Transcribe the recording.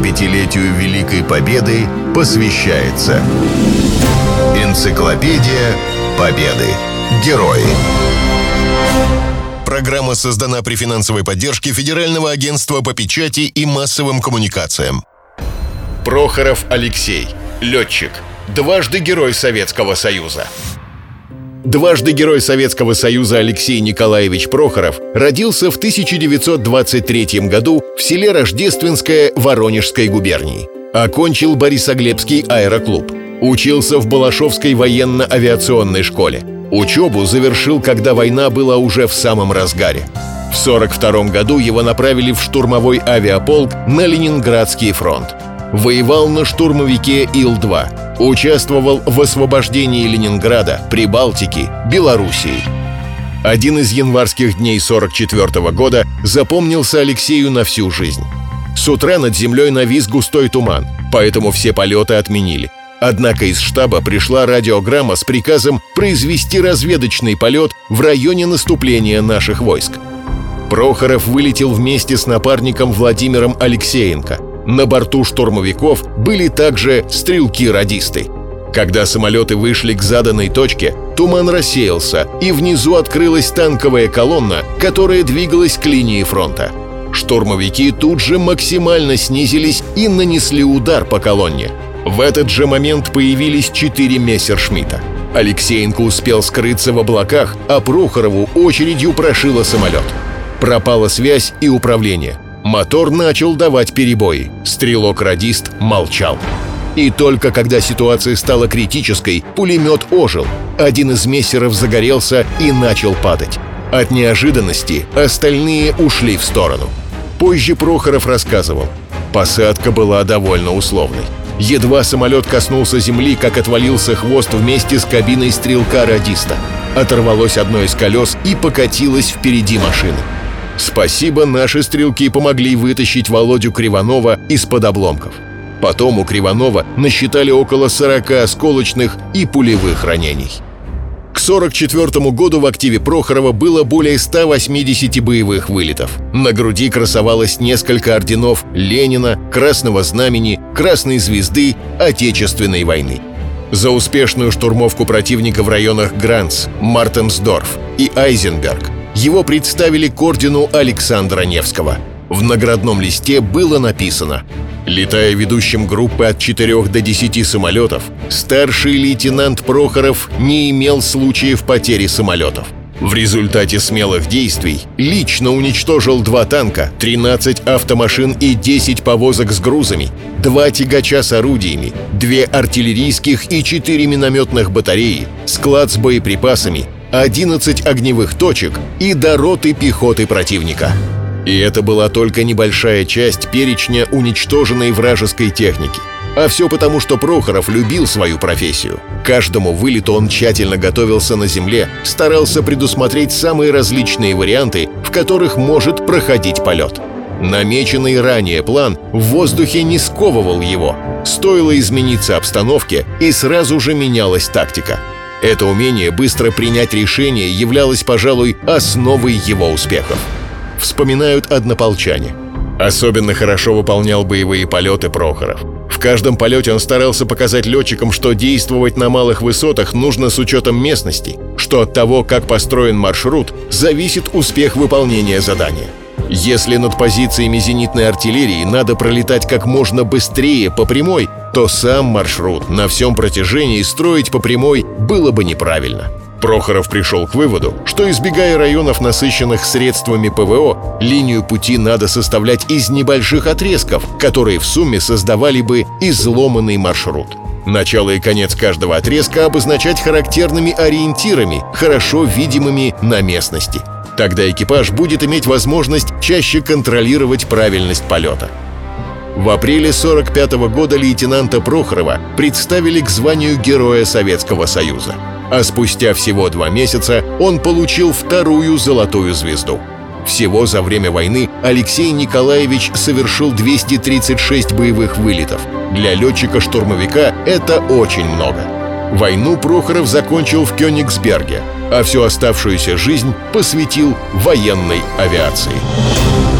75-летию Великой Победы посвящается Энциклопедия Победы. Герои. Программа создана при финансовой поддержке Федерального агентства по печати и массовым коммуникациям. Прохоров Алексей. Летчик. Дважды Герой Советского Союза. Дважды Герой Советского Союза Алексей Николаевич Прохоров родился в 1923 году в селе Рождественское Воронежской губернии. Окончил Борисоглебский аэроклуб. Учился в Балашовской военно-авиационной школе. Учебу завершил, когда война была уже в самом разгаре. В 1942 году его направили в штурмовой авиаполк на Ленинградский фронт. Воевал на штурмовике Ил-2. Участвовал в освобождении Ленинграда, Прибалтики, Белоруссии. Один из январских дней 44 года запомнился Алексею на всю жизнь. С утра над землей навис густой туман, поэтому все полеты отменили. Однако из штаба пришла радиограмма с приказом произвести разведочный полет в районе наступления наших войск. Прохоров вылетел вместе с напарником Владимиром Алексеенко. На борту штурмовиков были также стрелки-радисты. Когда самолеты вышли к заданной точке, туман рассеялся, и внизу открылась танковая колонна, которая двигалась к линии фронта. Штурмовики тут же максимально снизились и нанесли удар по колонне. В этот же момент появились четыре мессершмитта. Алексеенко успел скрыться в облаках, а Прохорову очередью прошило самолет. Пропала связь и управление. Мотор начал давать перебои. Стрелок-радист молчал. И только когда ситуация стала критической, пулемет ожил. Один из мессеров загорелся и начал падать. От неожиданности остальные ушли в сторону. Позже Прохоров рассказывал. Посадка была довольно условной. Едва самолет коснулся земли, как отвалился хвост вместе с кабиной стрелка-радиста. Оторвалось одно из колес и покатилось впереди машины. Спасибо, наши стрелки помогли вытащить Володю Кривонова из-под обломков. Потом у Кривонова насчитали около 40 осколочных и пулевых ранений. К 1944 году в активе Прохорова было более 180 боевых вылетов. На груди красовалось несколько орденов Ленина, Красного Знамени, Красной Звезды, Отечественной войны. За успешную штурмовку противника в районах Гранц, Мартенсдорф и Айзенберг его представили к ордену Александра Невского. В наградном листе было написано Летая ведущим группы от 4 до 10 самолетов, старший лейтенант Прохоров не имел случаев потери самолетов. В результате смелых действий лично уничтожил два танка, 13 автомашин и 10 повозок с грузами, два тягача с орудиями, две артиллерийских и четыре минометных батареи, склад с боеприпасами, 11 огневых точек и до роты пехоты противника. И это была только небольшая часть перечня уничтоженной вражеской техники. А все потому, что Прохоров любил свою профессию. Каждому вылету он тщательно готовился на земле, старался предусмотреть самые различные варианты, в которых может проходить полет. Намеченный ранее план в воздухе не сковывал его. Стоило измениться обстановке, и сразу же менялась тактика. Это умение быстро принять решение являлось, пожалуй, основой его успехов. Вспоминают однополчане. Особенно хорошо выполнял боевые полеты Прохоров. В каждом полете он старался показать летчикам, что действовать на малых высотах нужно с учетом местности, что от того, как построен маршрут, зависит успех выполнения задания. Если над позициями зенитной артиллерии надо пролетать как можно быстрее по прямой, то сам маршрут на всем протяжении строить по прямой было бы неправильно. Прохоров пришел к выводу, что избегая районов, насыщенных средствами ПВО, линию пути надо составлять из небольших отрезков, которые в сумме создавали бы изломанный маршрут. Начало и конец каждого отрезка обозначать характерными ориентирами, хорошо видимыми на местности. Тогда экипаж будет иметь возможность чаще контролировать правильность полета. В апреле 45 года лейтенанта Прохорова представили к званию Героя Советского Союза. А спустя всего два месяца он получил вторую золотую звезду. Всего за время войны Алексей Николаевич совершил 236 боевых вылетов. Для летчика-штурмовика это очень много. Войну Прохоров закончил в Кёнигсберге, а всю оставшуюся жизнь посвятил военной авиации.